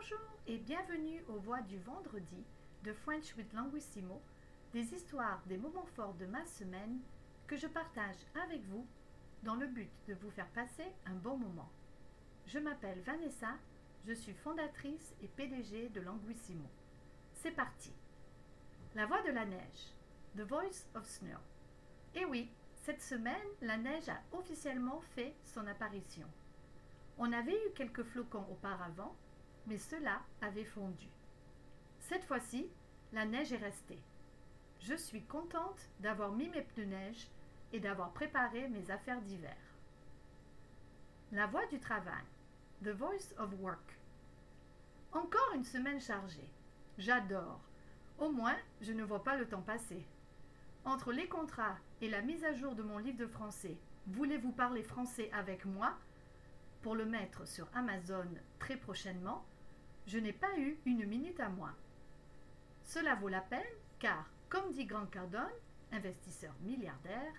Bonjour et bienvenue aux Voix du vendredi de French with Languissimo, des histoires des moments forts de ma semaine que je partage avec vous dans le but de vous faire passer un bon moment. Je m'appelle Vanessa, je suis fondatrice et PDG de Languissimo. C'est parti. La voix de la neige, The Voice of Snow. Et oui, cette semaine, la neige a officiellement fait son apparition. On avait eu quelques flocons auparavant, mais cela avait fondu. Cette fois-ci, la neige est restée. Je suis contente d'avoir mis mes pneus neige et d'avoir préparé mes affaires d'hiver. La voix du travail. The Voice of Work. Encore une semaine chargée. J'adore. Au moins, je ne vois pas le temps passer. Entre les contrats et la mise à jour de mon livre de français, Voulez-vous parler français avec moi? Pour le mettre sur Amazon très prochainement, je n'ai pas eu une minute à moi. Cela vaut la peine car, comme dit Grant Cardone, investisseur milliardaire,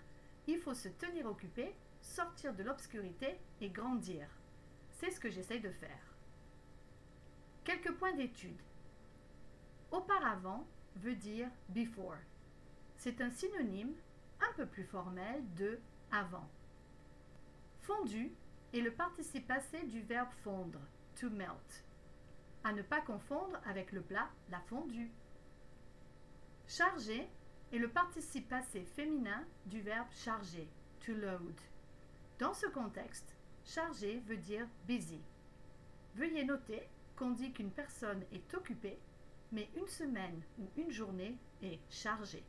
il faut se tenir occupé, sortir de l'obscurité et grandir. C'est ce que j'essaye de faire. Quelques points d'étude. Auparavant veut dire before. C'est un synonyme un peu plus formel de avant. Fondu est le participe passé du verbe fondre, to melt. À ne pas confondre avec le plat la fondue. Chargé est le participe passé féminin du verbe charger, to load. Dans ce contexte, chargé veut dire busy. Veuillez noter qu'on dit qu'une personne est occupée, mais une semaine ou une journée est chargée.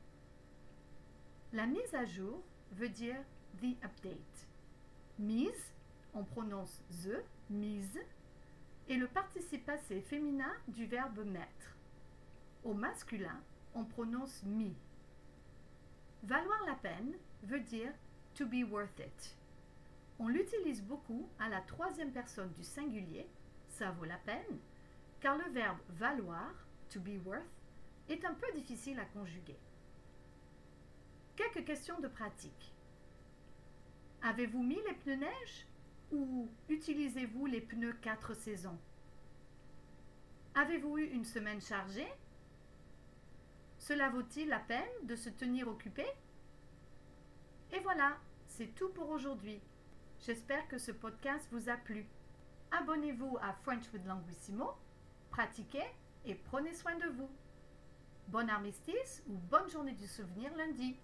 La mise à jour veut dire the update. Mise, on prononce the, mise, est le participe passé féminin du verbe mettre. Au masculin, on prononce mi. Valoir la peine veut dire to be worth it. On l'utilise beaucoup à la troisième personne du singulier, ça vaut la peine, car le verbe valoir, to be worth, est un peu difficile à conjuguer. Quelques questions de pratique. Avez-vous mis les pneus neige? Ou utilisez-vous les pneus 4 saisons? Avez-vous eu une semaine chargée? Cela vaut-il la peine de se tenir occupé? Et voilà, c'est tout pour aujourd'hui. J'espère que ce podcast vous a plu. Abonnez-vous à French with Languissimo, pratiquez et prenez soin de vous. Bon armistice ou bonne journée du souvenir lundi.